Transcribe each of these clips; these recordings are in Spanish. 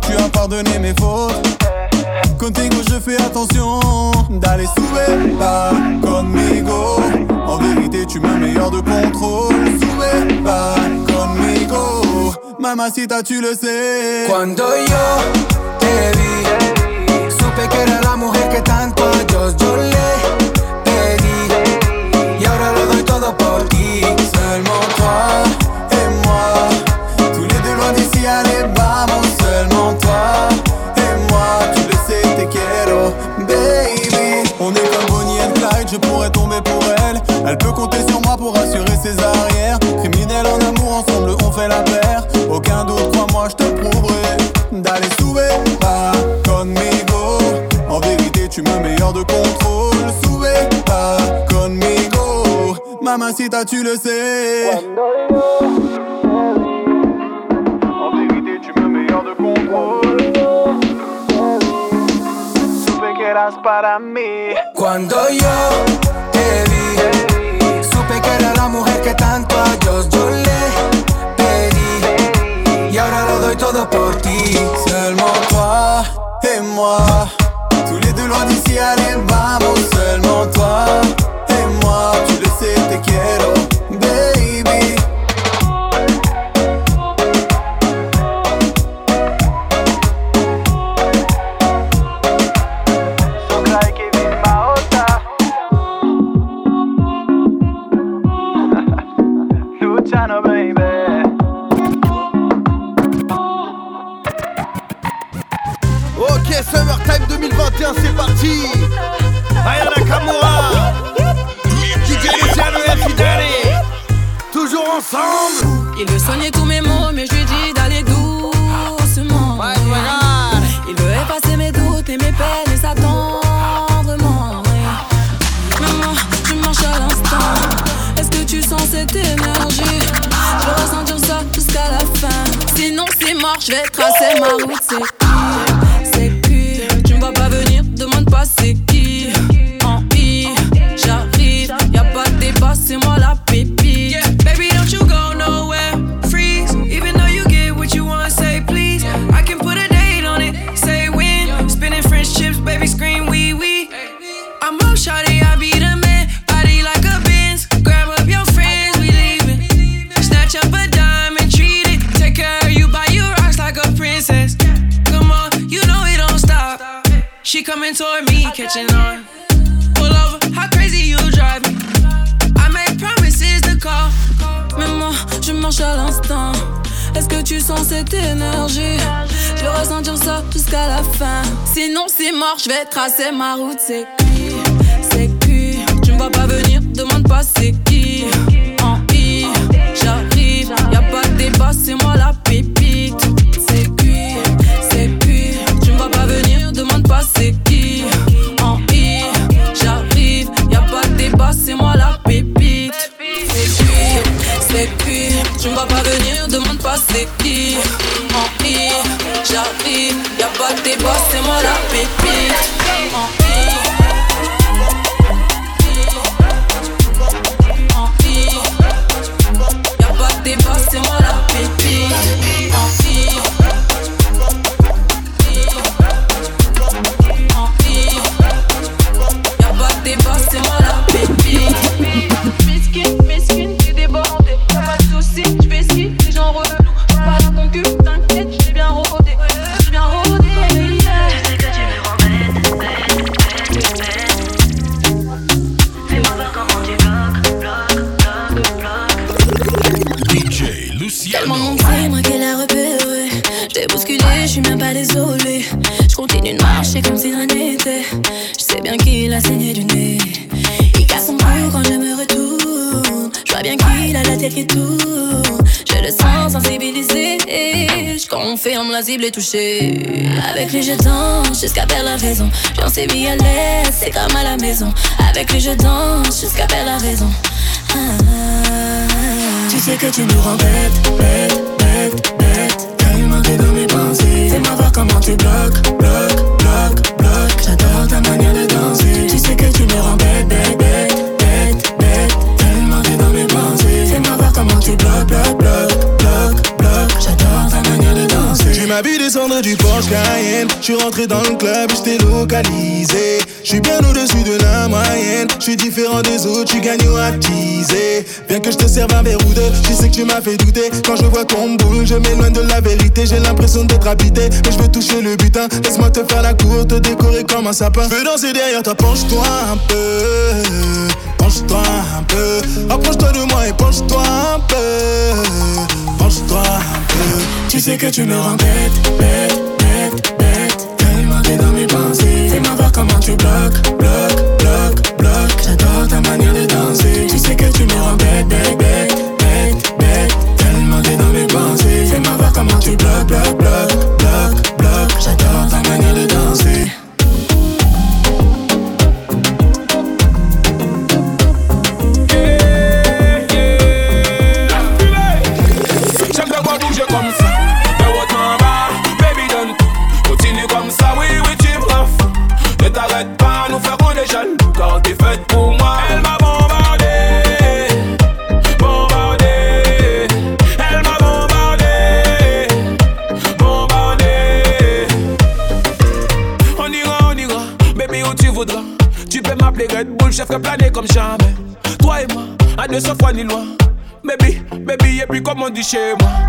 tu as pardonné mes fautes. Contigo, je fais attention d'aller soulever pas conmigo. En vérité, tu me meilleur de contrôle. Sube pas conmigo. Mamacita, tu le sais. Cuando yo te vi, que era la mujer que tanto a Dios yo le Elle peut compter sur moi pour assurer ses arrières. Criminel en amour, ensemble on fait la paire. Aucun doute, crois-moi, je te prouverai. D'aller souver, pas conmigo. En vérité, tu me meilleur de contrôle. Souver, pas conmigo. Mamacita, tu le sais. En vérité, tu me meilleur de contrôle. Supe para. Cuando yo. Seulement toi et moi. Tous les deux loin d'ici, allez, maman, seulement toi. Toward me. Mais moi, je marche à l'instant. Est-ce que tu sens cette énergie? Je vais ressentir ça jusqu'à la fin. Sinon, c'est mort, je vais tracer ma route. C'est qui? C'est qui? Tu me vois pas venir, demande pas c'est qui. En I, j'arrive, y a pas de débat, c'est moi la pépite. C'est qui? C'est qui? Tu me vois pas venir, demande pas c'est qui. Tu me vois pas venir, demande pas c'est qui. En I, j'arrive, y a pas de débat, c'est moi la pépite. Avec lui, je danse jusqu'à perdre la raison. J'en sais mis à l'aise, c'est comme à la maison. Avec lui, je danse jusqu'à perdre la raison. Ah. Tu sais que tu me rends bête, bête, bête, bête. Tellement t'es dans mes pensées. Fais-moi voir comment tu bloques, bloques, bloques, bloques. J'adore ta manière de danser. Tu sais que tu me rends m'as vu descendre du Porsche Cayenne. Je suis rentré dans le club, je t'ai localisé. Je suis bien au-dessus de la moyenne. Je suis différent des autres, tu gagnes à teaser. Bien que je te serve un verre ou deux, je sais que tu m'as fait douter. Quand je vois qu'on boule, je m'éloigne de la vérité. J'ai l'impression d'être habité, mais je veux toucher le butin. Laisse-moi te faire la cour, te décorer comme un sapin. Je veux danser derrière toi, penche-toi un peu. Penche-toi un peu. Approche-toi de moi et penche-toi un peu. Penche-toi. Tu sais que tu me rends bête, bête, bête, bête. Tellement t'es dans mes pensées. Fais-moi voir comment tu bloques, bloques, chez moi.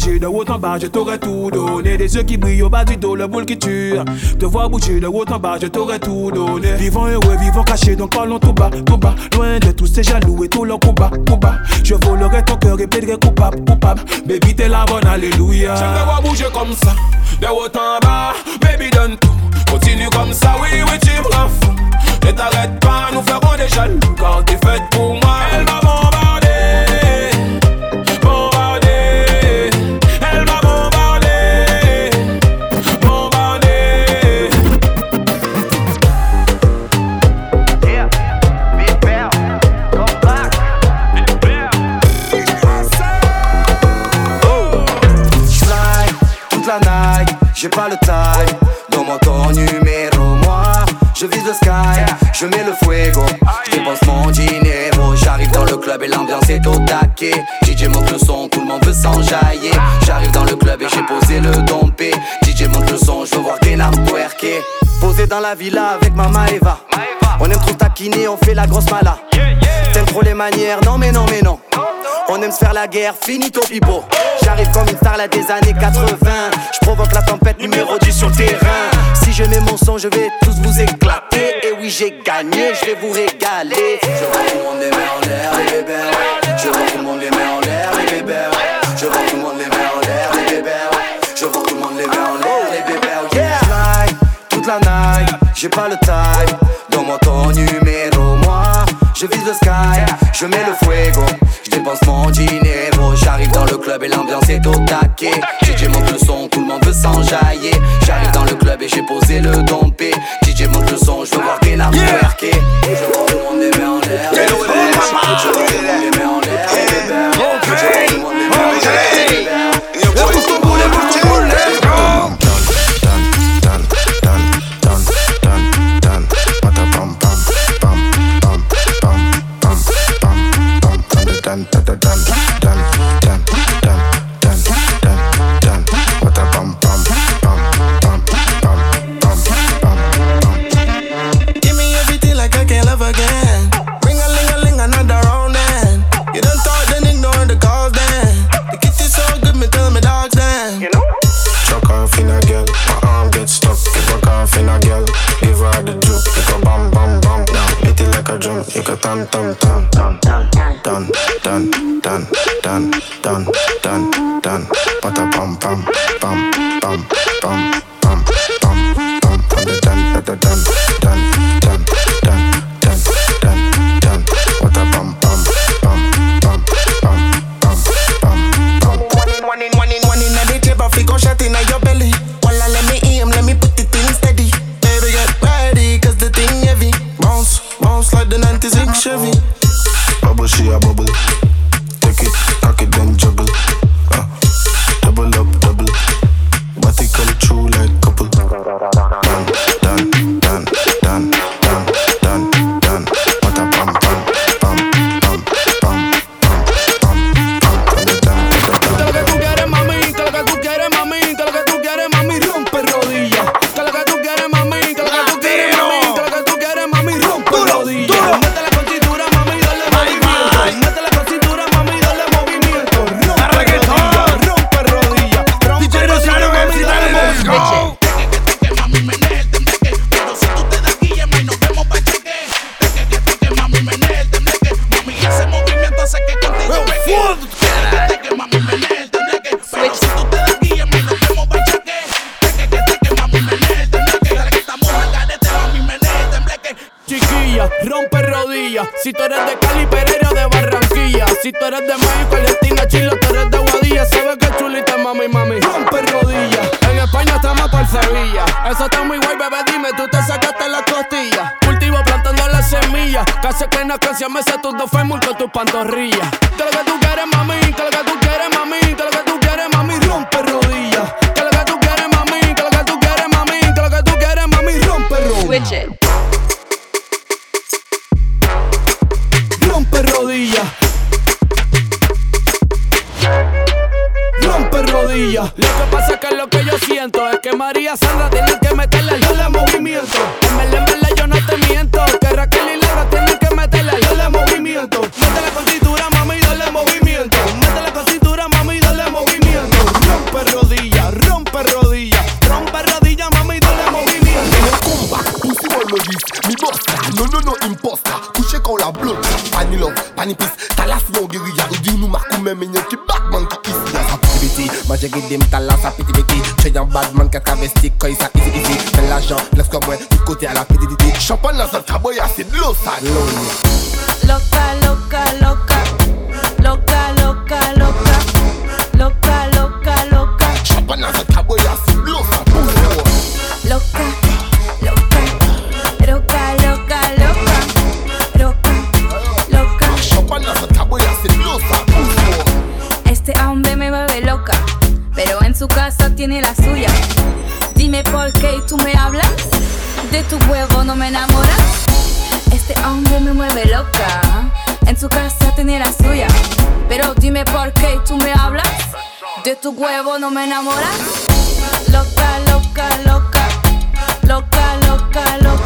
Bouger de haut en bas, je t'aurais tout donné. Des yeux qui brillent au bas du dos, le boule qui tue. Te voir bouger de haut en bas, je t'aurais tout donné. Vivant heureux, vivant caché, donc parlons tout bas, tout bas. Loin de tous ces jaloux et tout leur combat, combat. Je volerai ton cœur et plaiderai coupable, coupable. Baby, t'es la bonne, alléluia. J'aime te voir bouger comme ça, de haut en bas. Baby, donne tout. Continue comme ça, oui, oui, tu me. Ne t'arrête pas, nous ferons des jaloux, car t'es faite pour moi. Elle m'a le time. Donne-moi ton numéro, moi, je vise le sky, je mets le fuego. Je dépense mon dinero, j'arrive dans le club et l'ambiance est au taquet. DJ monte le son, tout le monde veut s'enjailler. J'arrive dans le club et j'ai posé le dompé. DJ monte le son, je veux voir tes larmes. Posé dans la villa avec Mama Eva. On aime trop taquiner, on fait la grosse mala. T'aimes trop les manières, non mais non mais non. On aime se faire la guerre, finito pipo. J'arrive comme une star là des années 80. Je provoque la tempête numéro 10 sur le terrain. Si je mets mon son, je vais tous vous éclater. Et oui, j'ai gagné, je vais vous régaler. Je vois tout le monde les mains en l'air, les bébés. Je vois tout le monde les mains en l'air, les bébés. Je vois tout le monde les mains en l'air, les bébés. Je vois tout le monde les mains en l'air, les bébés. Yeah. Toute la night, j'ai pas le time. Donne-moi ton numéro, moi. Je vise le sky, je mets le fuego. Je dépense mon dinero. J'arrive dans le club et l'ambiance est au taquet. DJ monte le son, tout le monde veut s'enjailler. J'arrive dans le club et j'ai posé le dompé. DJ monte le son, je veux voir tes larmes twerker. Je vois tout le monde les mains en l'air. Je vois tout le monde les mains en l'air. Je vois tout le monde les mains Give me everything like I can love again. Ring a ling a ling another round then. You then the calls then. The so good me tell me dogs then. You know. Chuck off in a girl, my arm get stuck. Off in a girl, give her the juke. You go bam bam bam, now it like a drum. You go tam tam tam Tú eres de México, Argentina, Chile, tú eres de Guadilla. Sabes que chulita, mami, mami. Rompe rodillas. En España estamos por Sevilla. Eso está muy guay, bebé. Dime, tú te sacaste la costilla. Cultivo plantando las semillas. Casi que la canción me sé tus dos con tus pantorrillas. Que lo que tú quieres, mami. Que lo que tú quieres, mami. Que lo que tú quieres, mami. Rompe rodillas. Que lo que tú quieres, mami. Que lo que tú quieres, mami. Que lo que tú quieres, mami. Rompe rodillas. Switch it. Lo que pasa es que lo que yo siento es que María Sandra tiene que meterle al movimiento. En dem talan sa piti beti Che yon badman ket travesti Koy sa izi izi Men la jan, ples kwa mwen Tout kote ala piti didi Champon la zot kaboy asid Lo sa Lo ya de tu huevo no me enamora. Loca, loca, loca, loca, loca, loca.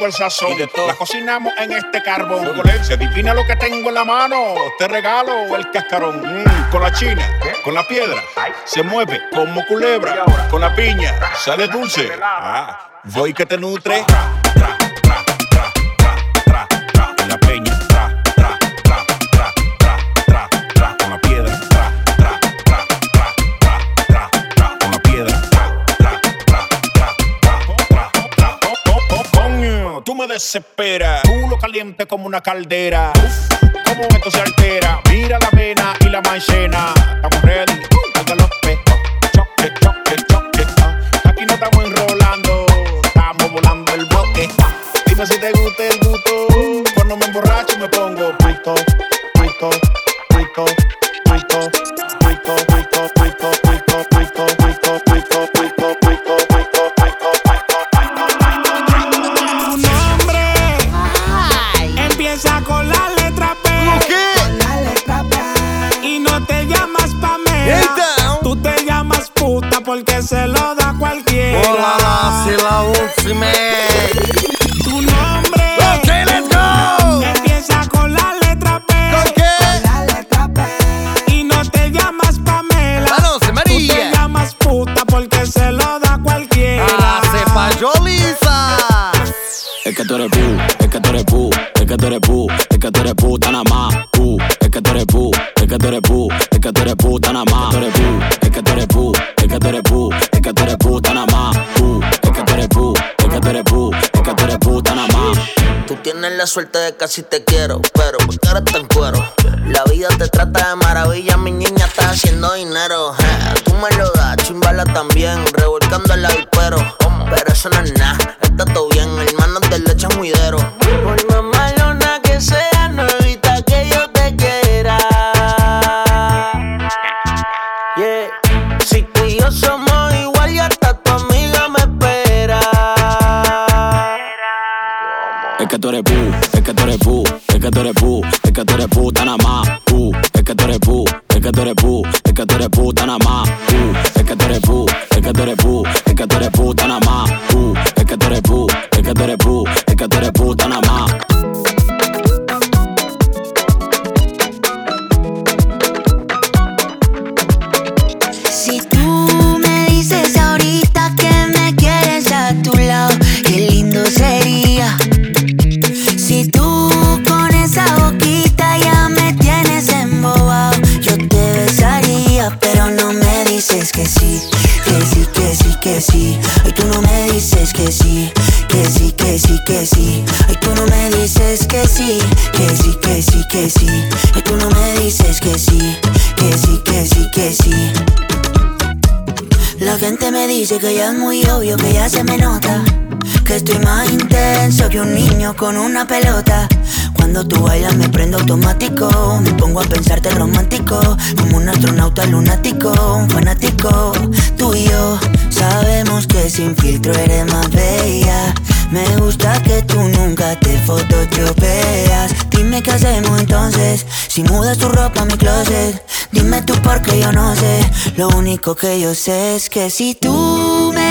tengo el sazón. La cocinamos en este carbón. Se adivina lo que tengo en la mano. Te regalo el cascarón. Mm, con la china, con la piedra. Se mueve como culebra. Con la piña, sale dulce. Ah, voy que te nutre. tú me desesperas. Culo caliente como una caldera. Uf, como esto se altera. Mira la vena y la manchena. Estamos ready, carga los pechos. Choque, choque, choque. Ah. Aquí no estamos enrolando, estamos volando el bloque. Dime si te gusta el gusto. Cuando me emborracho me pongo pito, pito. se lo suerte de casi te quiero, pero porque ahora cuero. que sí. Ay, tú no me dices que sí, que sí, que sí, que sí. Ay, tú no me dices que sí, que sí, que sí, que sí. La gente me dice que ya es muy obvio, que ya se me nota. Que estoy más intenso que un niño con una pelota. Cuando tú bailas me prendo automático, me pongo a pensarte romántico, como un astronauta lunático, un fanático. Tú y yo sabemos que sin filtro eres más bella. Me gusta que tú nunca te fototropeas Dime qué hacemos entonces. Si mudas tu ropa a mi closet. Dime tú porque yo no sé. Lo único que yo sé es que si tú me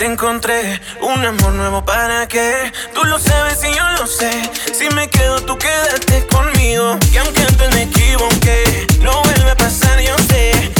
te encontré un amor nuevo para qué. Tú lo sabes y yo lo sé. Si me quedo, tú quédate conmigo. Y aunque antes me equivoqué, no vuelve a pasar, yo sé.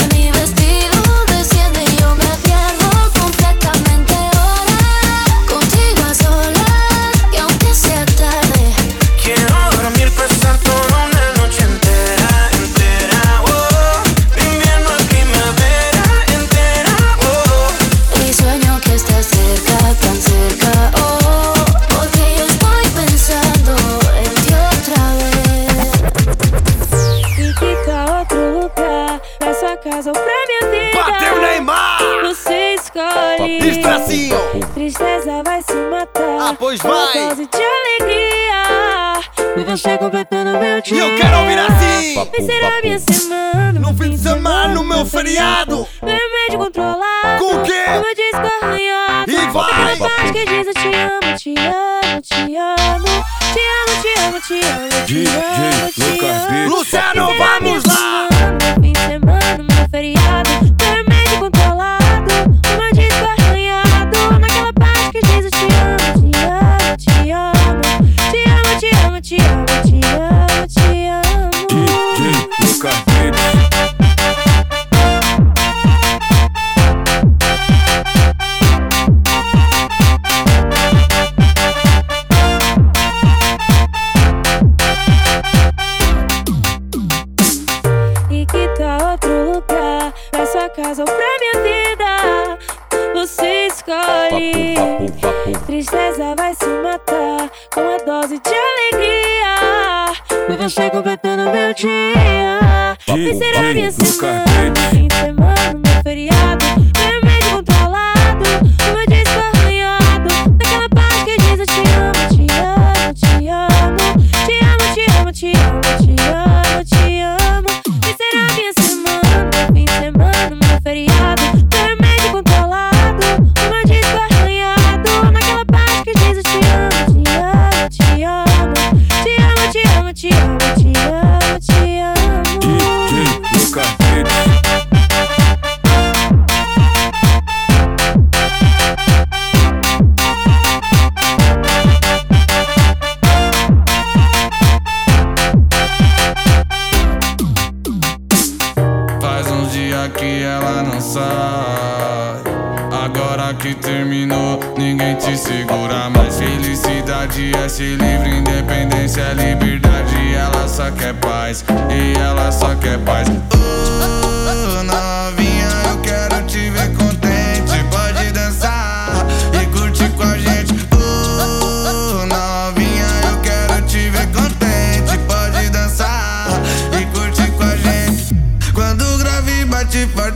Pois vai. dose de alegria. E você completando meu dia. E eu quero ouvir assim. Vai ser a minha semana. No fim de semana, no meu feriado. Remédio controlado. Com o quê? Uma disco arranhado. E vai. Aquela parte que diz eu te amo, te amo, te amo. Te amo, te amo, te amo. Te amo, te amo. Luciano, vamos lá. Que terminou, ninguém te segura mais. Felicidade é ser livre, independência é liberdade. Ela só quer paz, e ela só quer paz. Oh,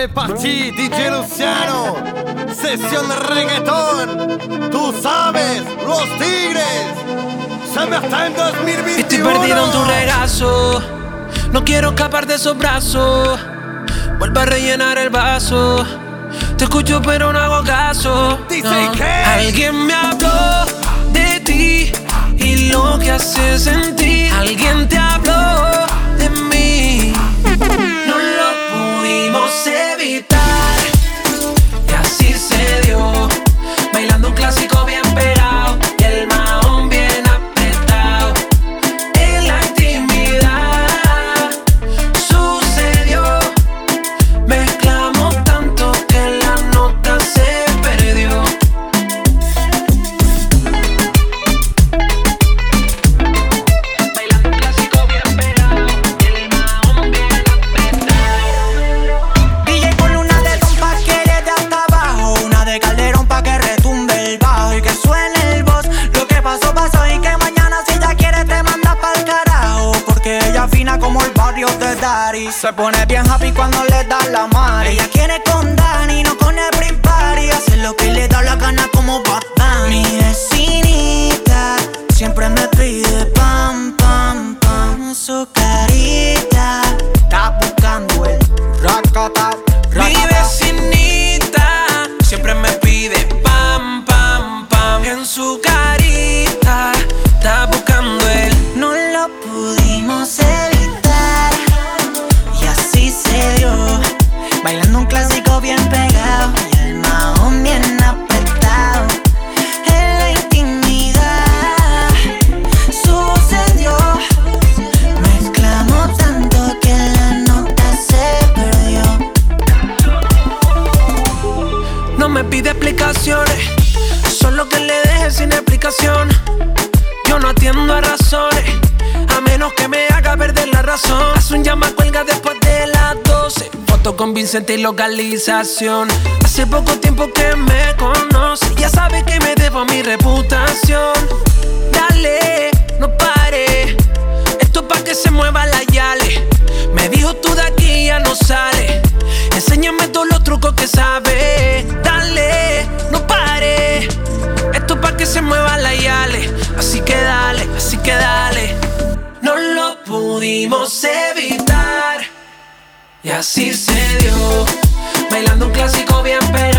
Est parti, DJ Luciano. Sesión de reggaetón. Tú sabes, los tigres. Summertime 2021. Estoy perdido en tu regazo. No quiero escapar de esos brazos. Vuelve a rellenar el vaso. Te escucho, pero no hago caso. No. Alguien me habló de ti y lo que haces en ti. Alguien te habló convincente y localización. Hace poco tiempo que me conoce, ya sabe que me debo a mi reputación. Dale, no pare, esto pa' que se mueva la yale. Me dijo tú de aquí ya no sale, enséñame todos los trucos que sabe. Dale, no pare, esto pa' que se mueva la yale. Así que dale, así que dale. No lo pudimos evitar. Y así se dio, bailando un clásico bien pegado.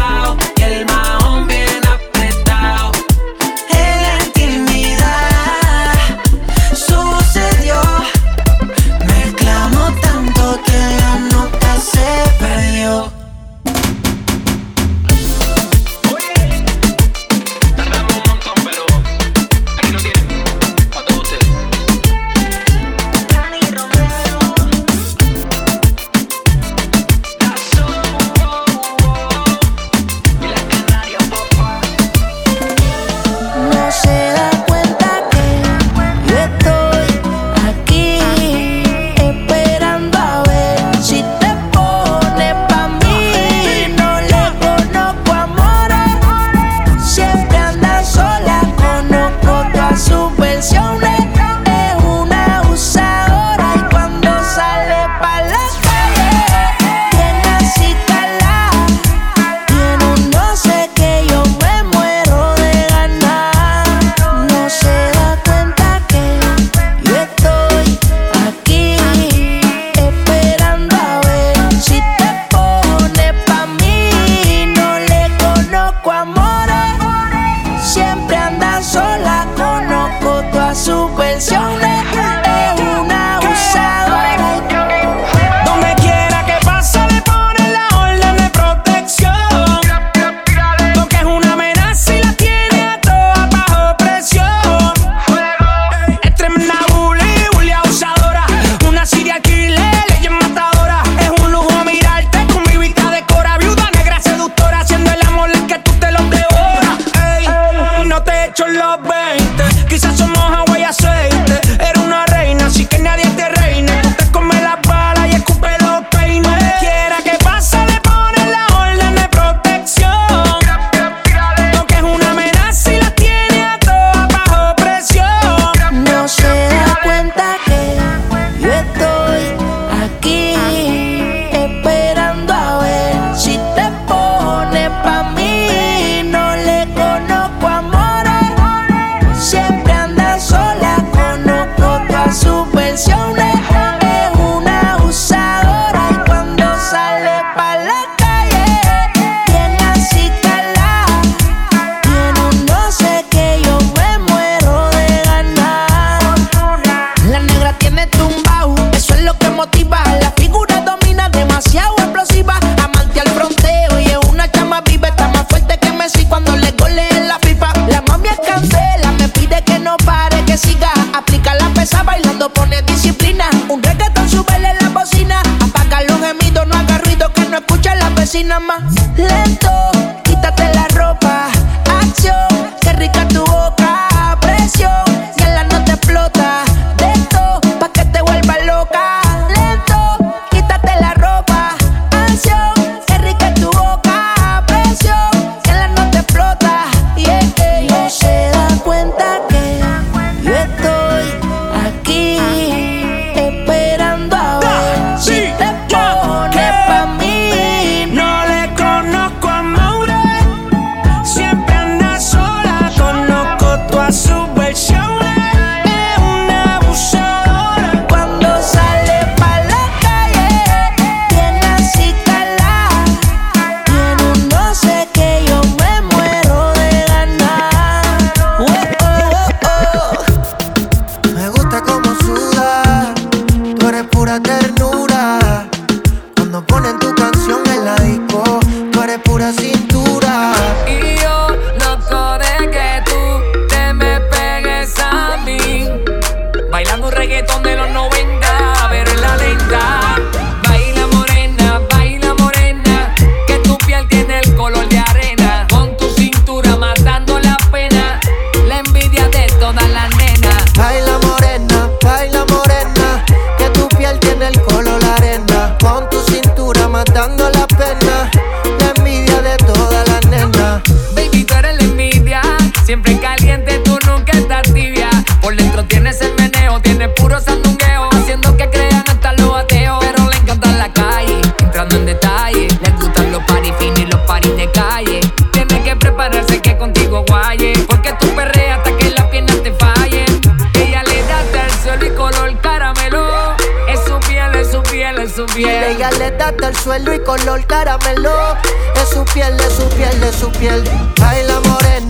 su piel, de su piel, de su piel. Baila morena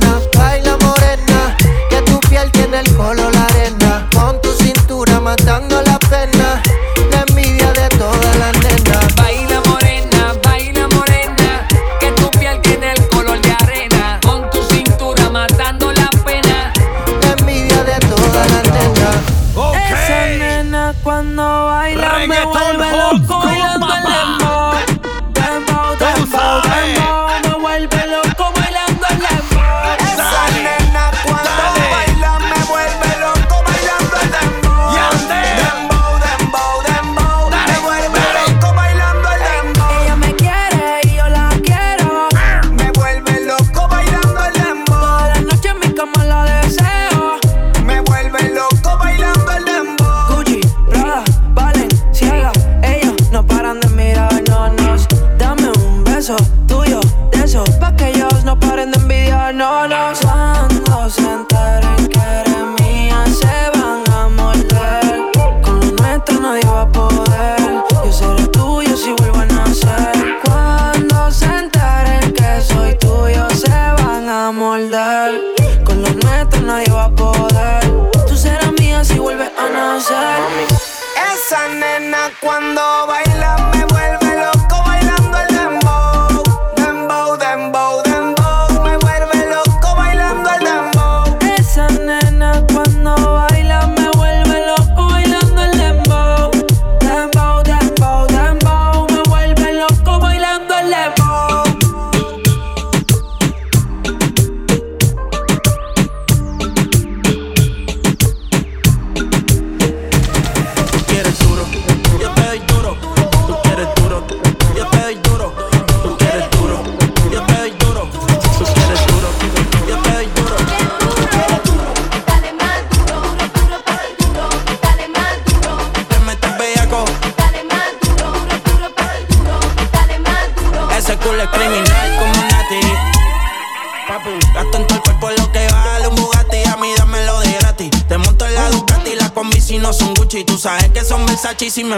si me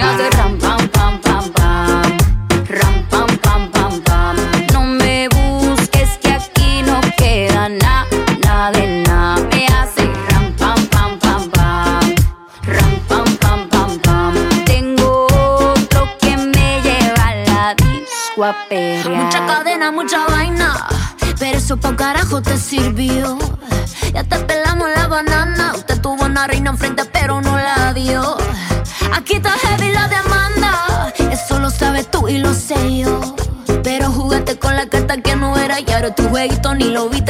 hace ram pam pam pam pam. Ram pam pam pam pam. No me busques que aquí no queda nada, nada de nada. Me hace ram pam pam pam pam. Ram pam pam pam pam. Tengo otro que me lleva a la disco a pelear. Mucha cadena, mucha vaina. Pero eso pa' carajo te sirvió. Ya te pelamos la banana. Usted tuvo una reina enfrente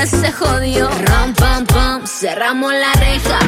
se jodió. Ram, pam, pam, cerramos la reja.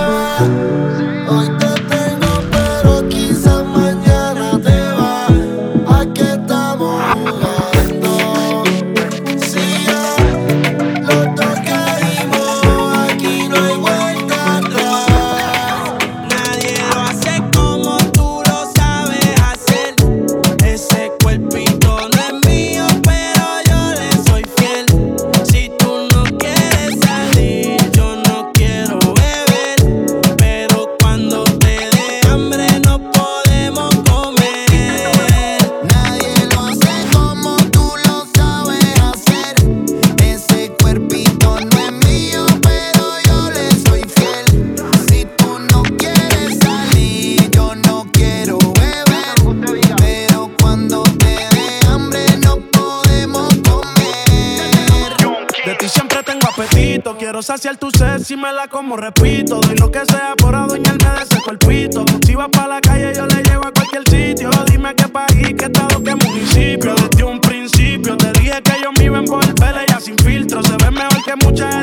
saciar tu sed si me la como, repito. Doy lo que sea por adueñarme de ese cuerpito. Si vas pa' la calle, yo le llevo a cualquier sitio. Dime qué país, qué estado, qué municipio. Desde un principio te dije que yo me iba a envolver. Ella sin filtro se ve mejor que muchas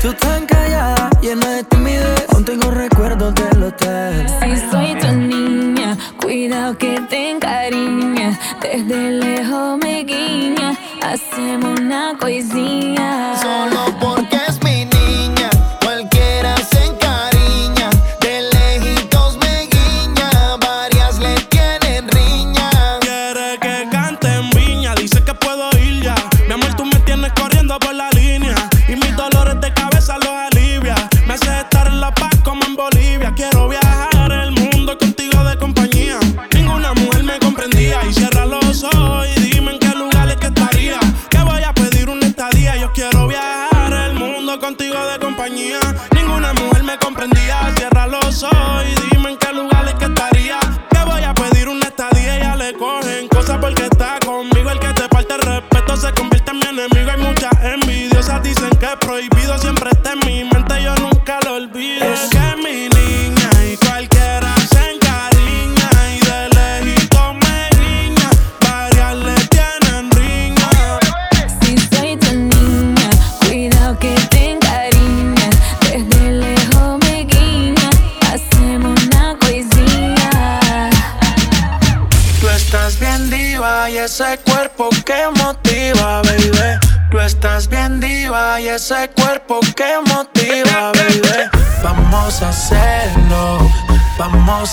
Tú tan callada, llena de timidez. Aún tengo recuerdos del hotel. Si soy tu niña, cuidado que te encariña. Desde lejos me guiña. Hacemos una coisinha. Solo porque es mi niña.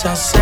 cosas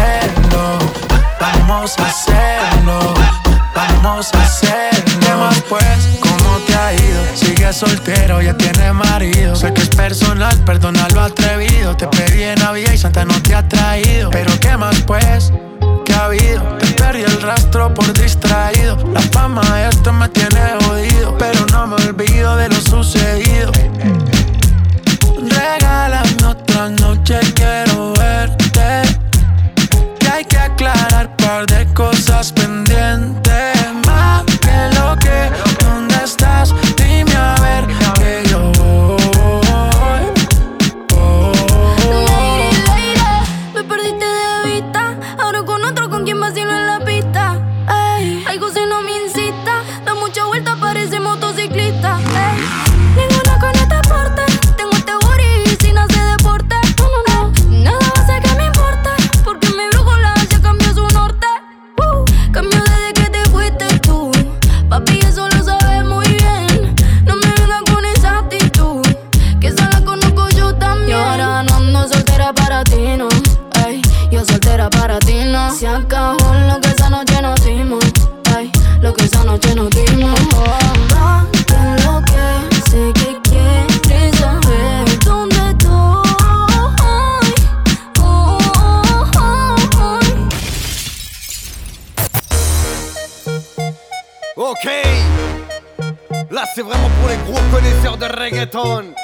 de reggaetón.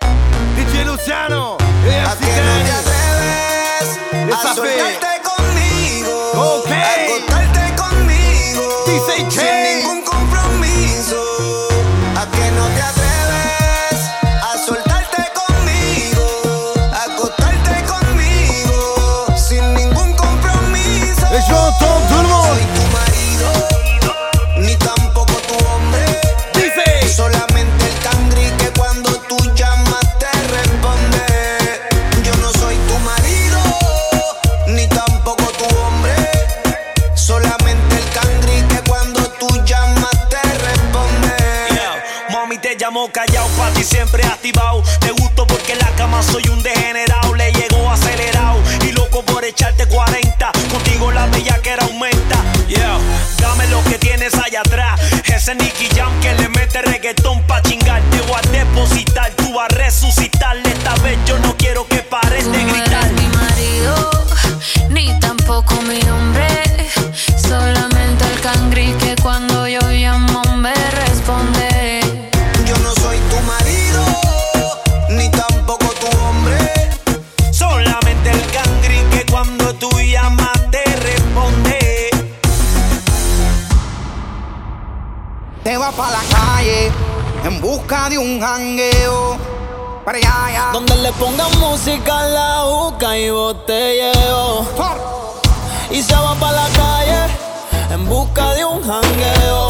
DJ Luciano, y así te un jangueo. Para allá, allá. Donde le pongan música en la juca y botelleo. Y se va pa' la calle en busca de un jangueo.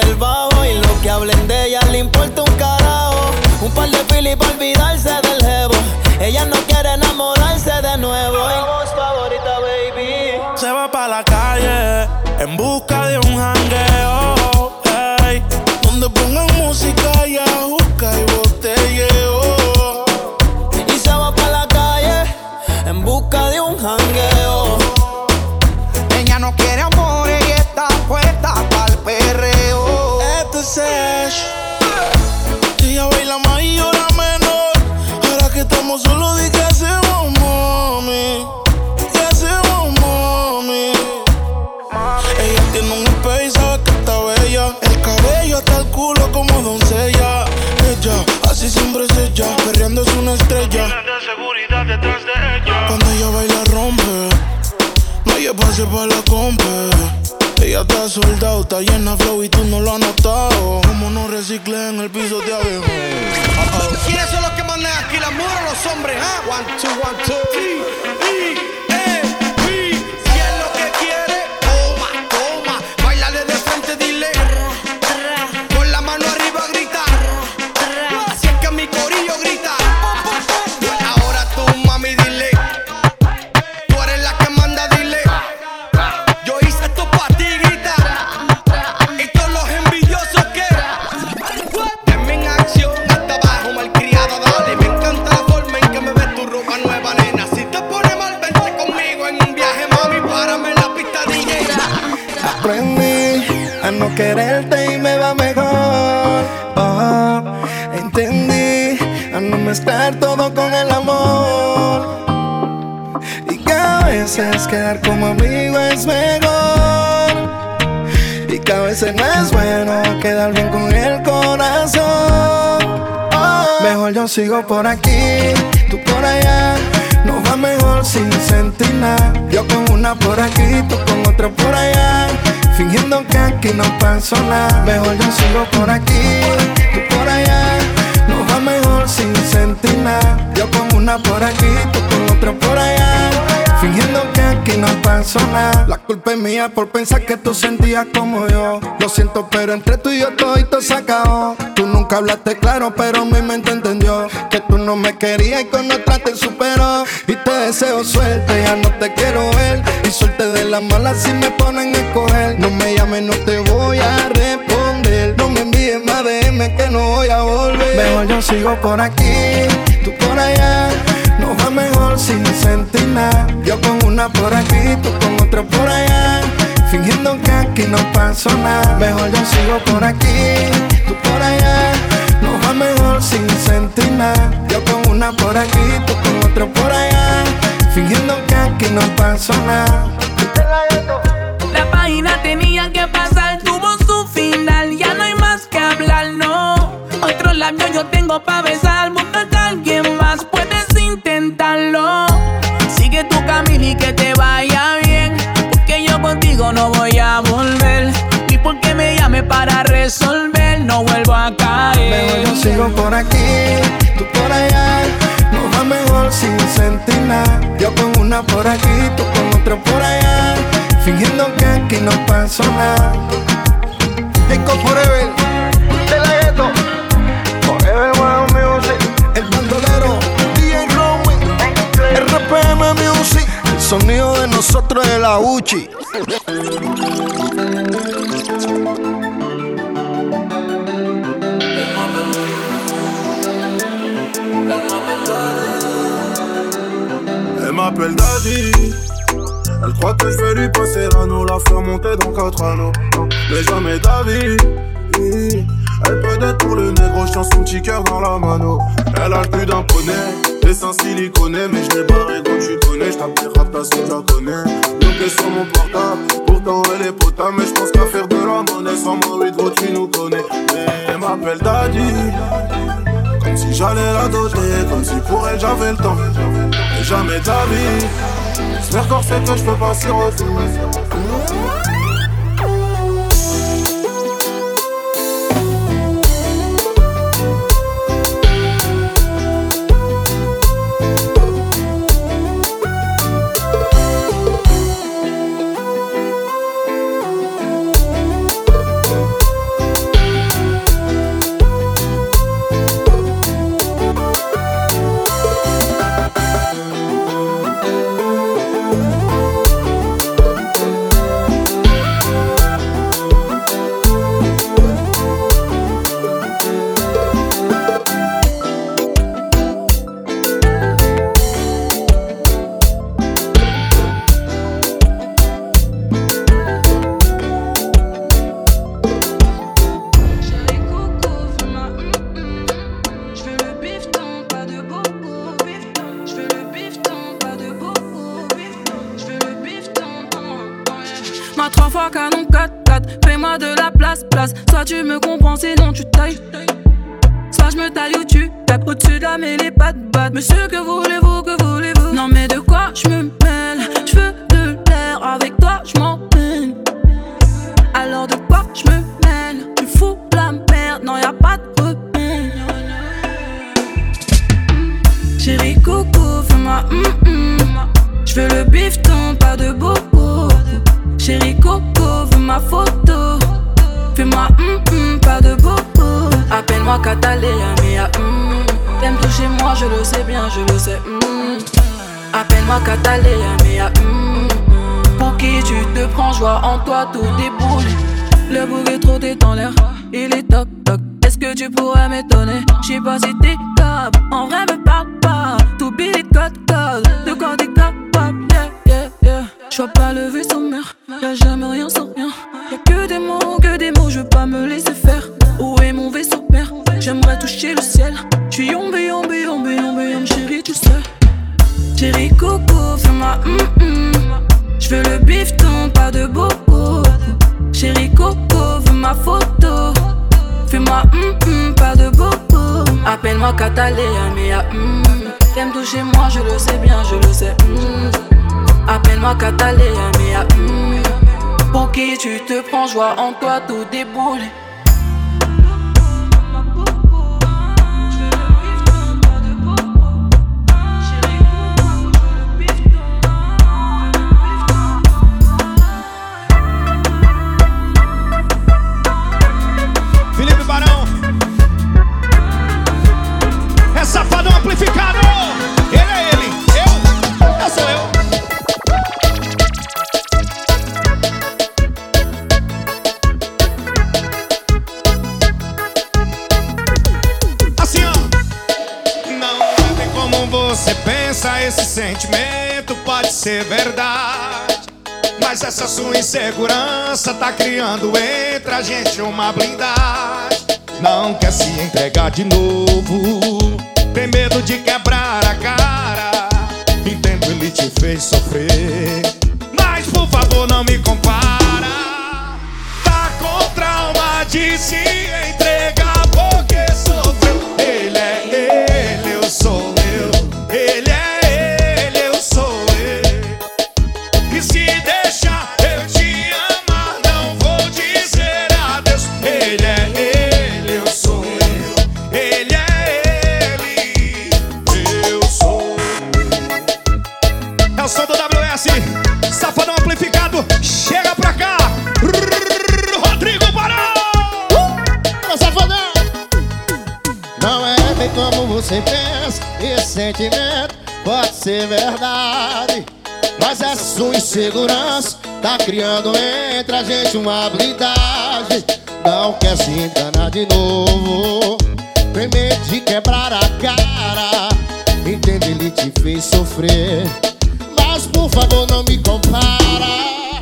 importa un carajo. Un par de pili para olvidarse del jevo. Ella no quiere enamorarse de nuevo. Y voz favorita, baby. Se va pa' la calle en busca de un two, one, two. Por aquí, tú por allá. Nos va mejor sin sentir nada. Yo con una por aquí, tú con otra por allá. Fingiendo que aquí no pasó nada. Mejor yo sigo por aquí, tú por allá. Nos va mejor sin sentir nada. Yo con una por aquí, tú con otra por allá. Fingiendo que aquí no pasó nada. La culpa es mía por pensar que tú sentías como yo. Lo siento, pero entre tú y yo todo se acabó. Tú nunca hablaste claro, pero mi mente entendió que tú no me querías y con otra te superó. Y te deseo suerte, ya no te quiero ver. Y suerte de la mala si me ponen a escoger. No me llames, no te voy a responder. No me envíes más DM que no voy a volver. Mejor yo sigo por aquí, tú por allá. Va mejor sin sentir nada. Yo con una por aquí, tú con otra por allá. Fingiendo que aquí no pasó nada. Mejor yo sigo por aquí, tú por allá. Va mejor sin sentir nada. Yo con una por aquí, tú con otra por allá. Fingiendo que aquí no pasó nada. Yo por aquí, tú por allá. Nos va mejor sin sentir nada. Yo con una por aquí, tú con otra por allá. Fingiendo que aquí no pasó nada. Disco Forever, de la gueto. Forever One Music. El bandolero, DJ Romy. RPM Music. El sonido de nosotros es la Uchi. m'appelle Daddy. Elle croit que je vais lui passer l'anneau, la faire monter dans quatre anneaux. Mais jamais d'avis. Elle peut être pour le négro, je son petit cœur dans la mano. Elle a le cul d'un poney, les seins siliconés, mais je l'ai barré quand tu connais, je tape des rap parce que connais. Sur mon portable, pourtant elle est potable, mais je pense qu'à faire de la monnaie, sans moi, oui, gros, tu nous connais. Elle m'appelle Daddy si j'allais la doter, comme si pour elle j'avais le temps. Et jamais ta vie, j'espère qu'on sait que je peux pas siroter. tú Mas essa sua insegurança tá criando entre a gente uma blindagem. Não quer se enganar de novo, tem medo de quebrar a cara. Entende, ele te fez sofrer, mas por favor não me compara.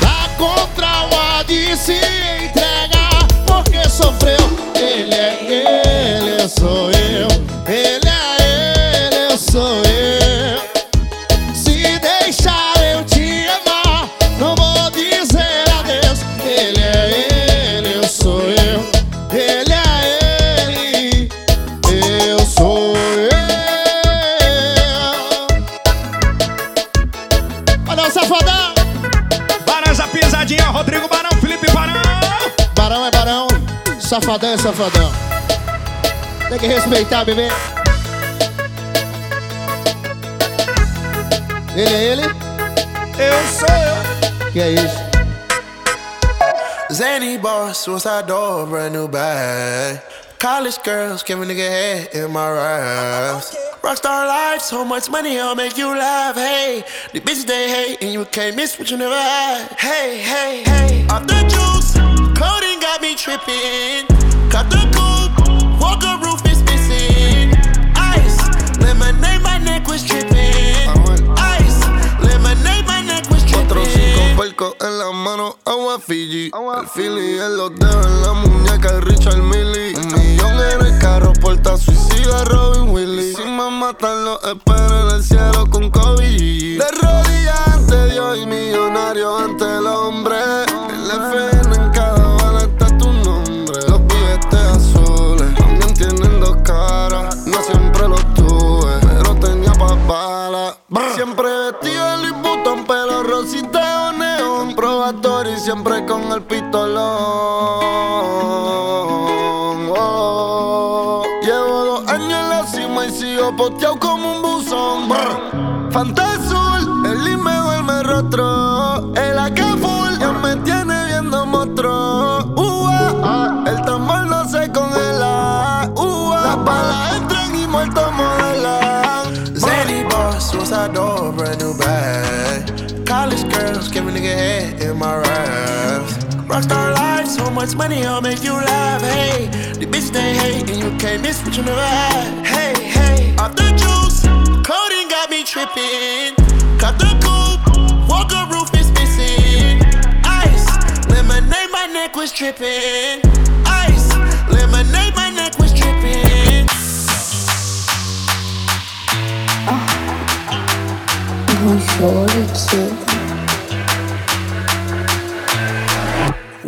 Tá contra o de se entregar porque sofreu. Ele é ele, eu sou eu. Safadão é safadão. Tem que respeitar, bebê. Ele é ele? Eu sou eu. Que é isso? Zany boss, suicide door, brand new bag. College girls, give a nigga head in my raps. Rockstar life, so much money, I'll make you laugh. Hey, the bitches they hate, and you can't miss what you never had. Hey, hey, hey, off the juice, coding got me tripping. Cut the coupe, walker roof is missing. Ice, lemonade, my neck was tripping. Ice, lemonade, my neck was Cuatro, cinco tripping. percos en la mano, agua Fiji. El Philly en los dedos, en la muñeca, el Richard Millie. Un millón en el carro, porta suicida, Robin Willy. Si me matan, lo espero en el cielo con Kobe. De rodillas ante Dios y millonario ante el hombre. El y posteado como un buzón. Brr. Fanta azul, el IME duerme rostro. El AK full ya me tiene viendo monstruo. Ah. El tambor no se congela. Ah. Las balas entran y muertos modelan. Zany boss, suicide door, brand new bag. College girls, give a nigga head in my raps. Rockstar life, so much money, I'll make you laugh. Hey, the bitch they hate, and you can't miss what you never had. Hey, tripping. Cut the coupe, walker roof is missing. Ice, lemonade, my neck was tripping. Ice,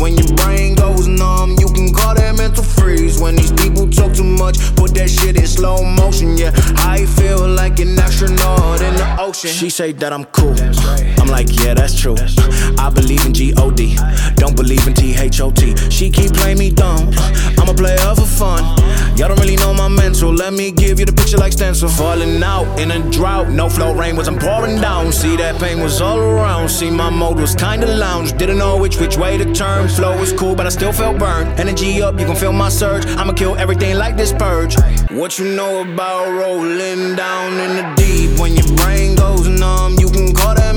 When your brain goes numb, you can call that mental freeze. When these people talk too much, put that shit in slow motion. Yeah, I feel like an astronaut in the ocean. She say that I'm cool. I'm like, yeah, that's true. I believe in G-O-D. Don't believe in T-H-O-T. She keep playing me dumb. I'm a player for fun. Uh-huh. Y'all don't really know my mental. Let me give you the picture like stencil. Falling out in a drought. No flow rain wasn't pouring down. See that pain was all around. See my mode was kinda lounge. Didn't know which which way to turn. Flow was cool, but I still felt burned. Energy up, you can feel my surge. I'ma kill everything like this purge. What you know about rolling down in the deep? When your brain goes numb, you can call that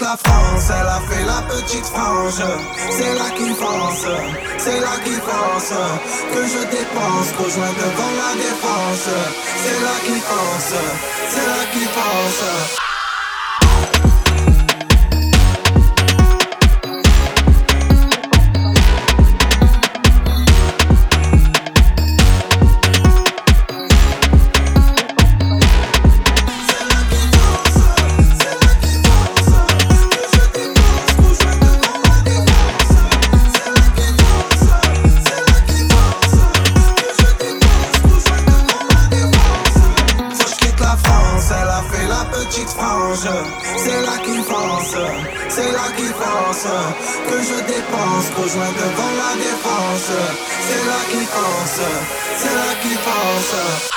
la France, elle a fait la petite frange. C'est là qui pense, c'est là qui pense. Que je dépense, rejoins devant la défense. C'est là qui pense, c'est là qui pense. que je dépense, rejoins devant la défense. C'est là qu'il pense, c'est là qu'il pense.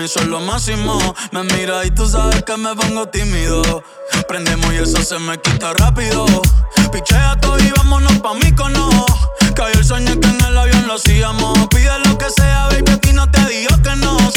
mí son lo máximo. Me mira y tú sabes que me pongo tímido. Prendemos y eso se me quita rápido. Pichea todo y vámonos pa' mí cono. Cayó el sueño que en el avión lo hacíamos. Pide lo que sea, baby, aquí no te digo que no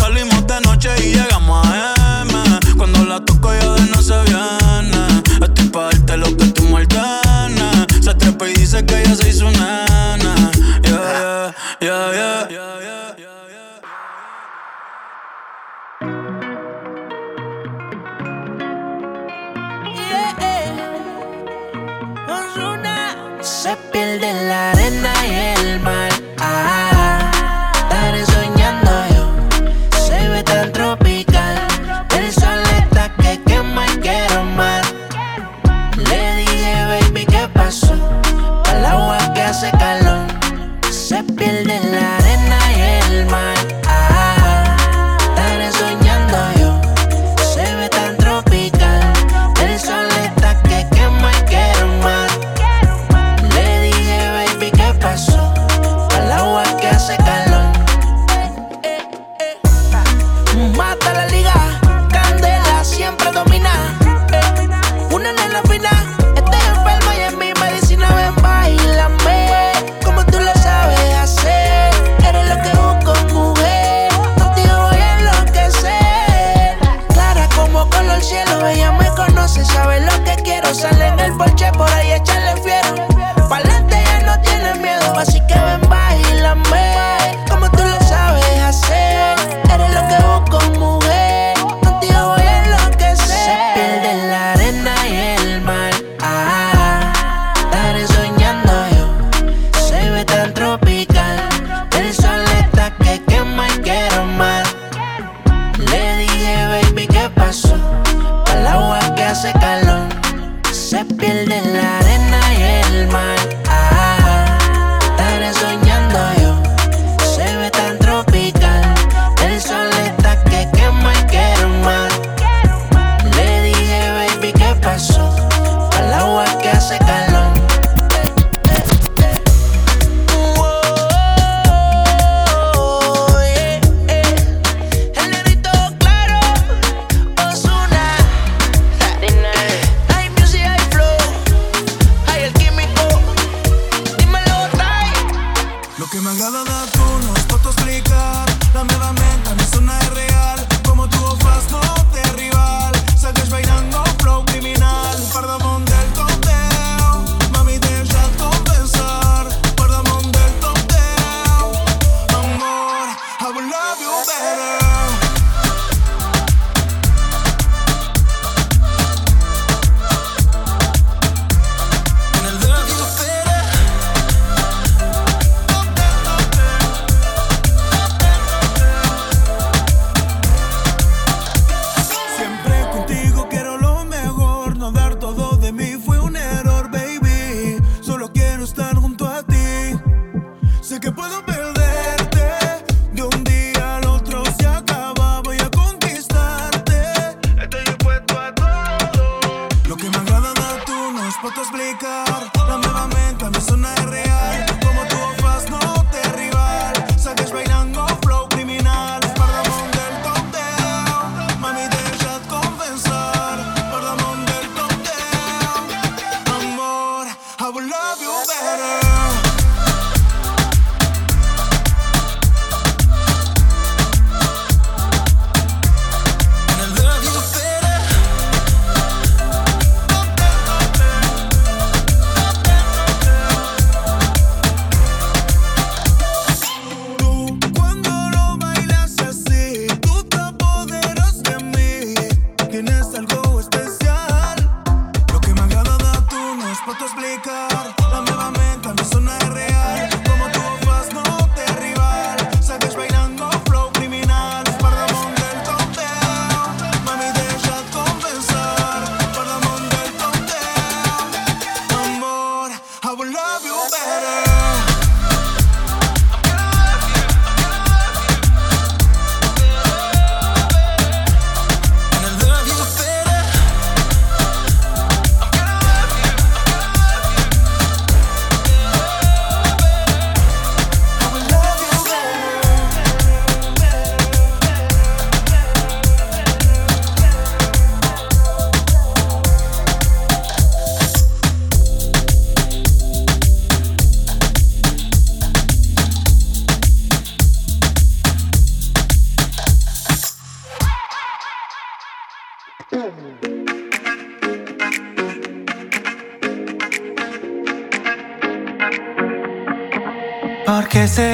veces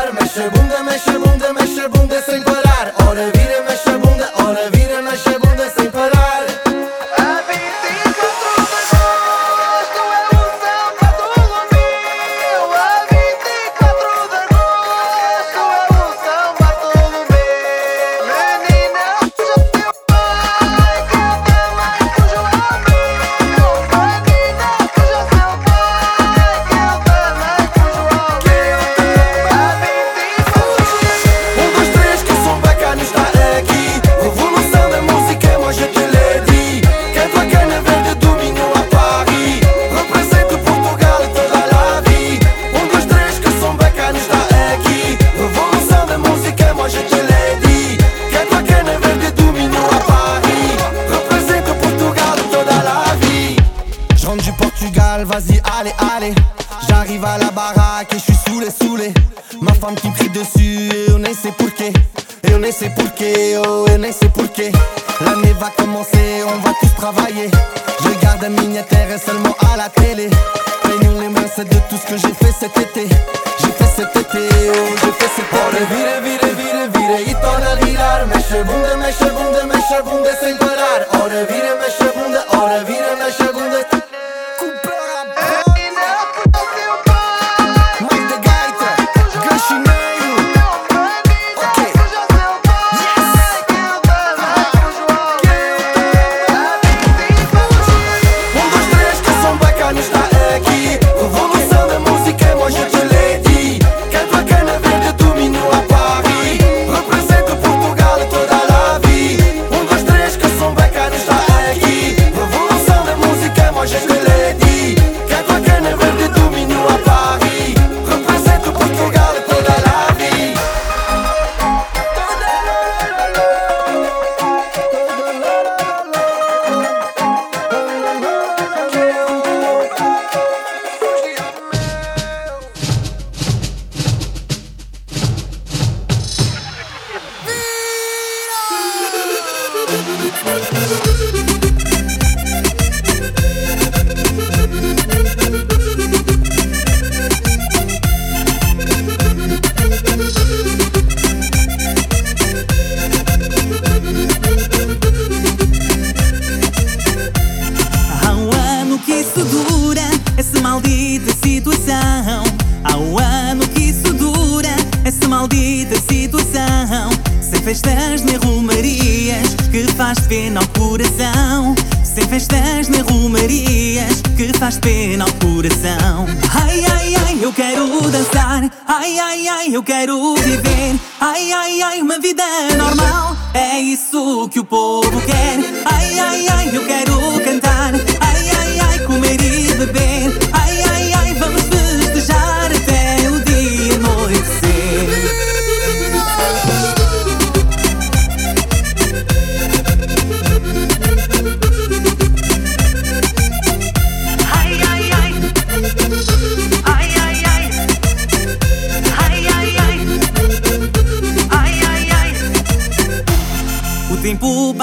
parar. Mexe a bunda, mexe a bunda, mexe a bunda sem parar. Ora vira, mexe a bunda, ora vira, mexe a bunda sem parar. Coração. Ai, ai, ai, eu quero dançar. Ai, ai, ai, eu quero viver. Ai, ai, ai, uma vida normal. É isso que o povo quer. Ai, ai, ai, eu quero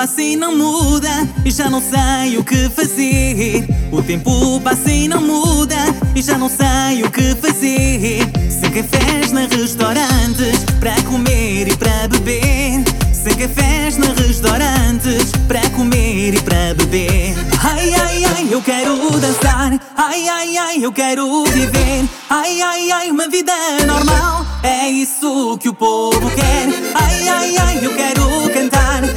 passa e não muda e já não sei o que fazer. O tempo passa e não muda e já não sei o que fazer. Sem cafés nem restaurantes para comer e para beber. Sem cafés nem restaurantes para comer e para beber. Ai, ai, ai, eu quero dançar. Ai, ai, ai, eu quero viver. Ai, ai, ai, uma vida normal. É isso que o povo quer. Ai, ai, ai, eu quero cantar.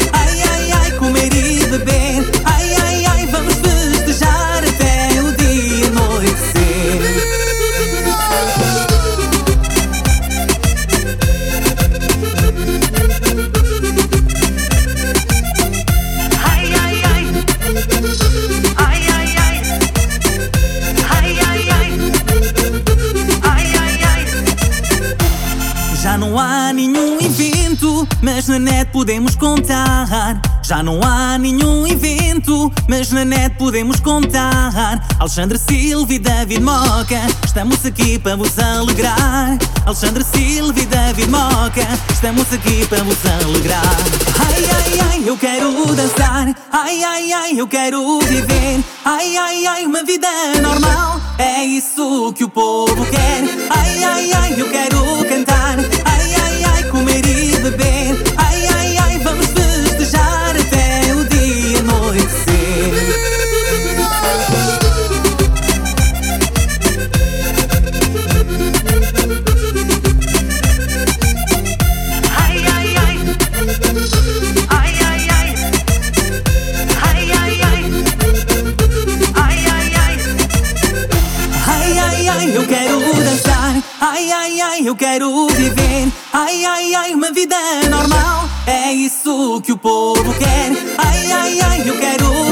Na net podemos contar. Já não há nenhum evento, mas na net podemos contar. Alexandre Silva e David Moca, estamos aqui para vos alegrar. Alexandre Silva e David Moca, estamos aqui para vos alegrar. Ai, ai, ai, eu quero dançar. Ai, ai, ai, eu quero viver. Ai, ai, ai, uma vida normal. É isso que o povo quer. Ai, ai, ai, eu quero cantar. Ai, ai, ai, eu quero viver. Ai, ai, ai, uma vida normal. É isso que o povo quer. Ai, ai, ai, eu quero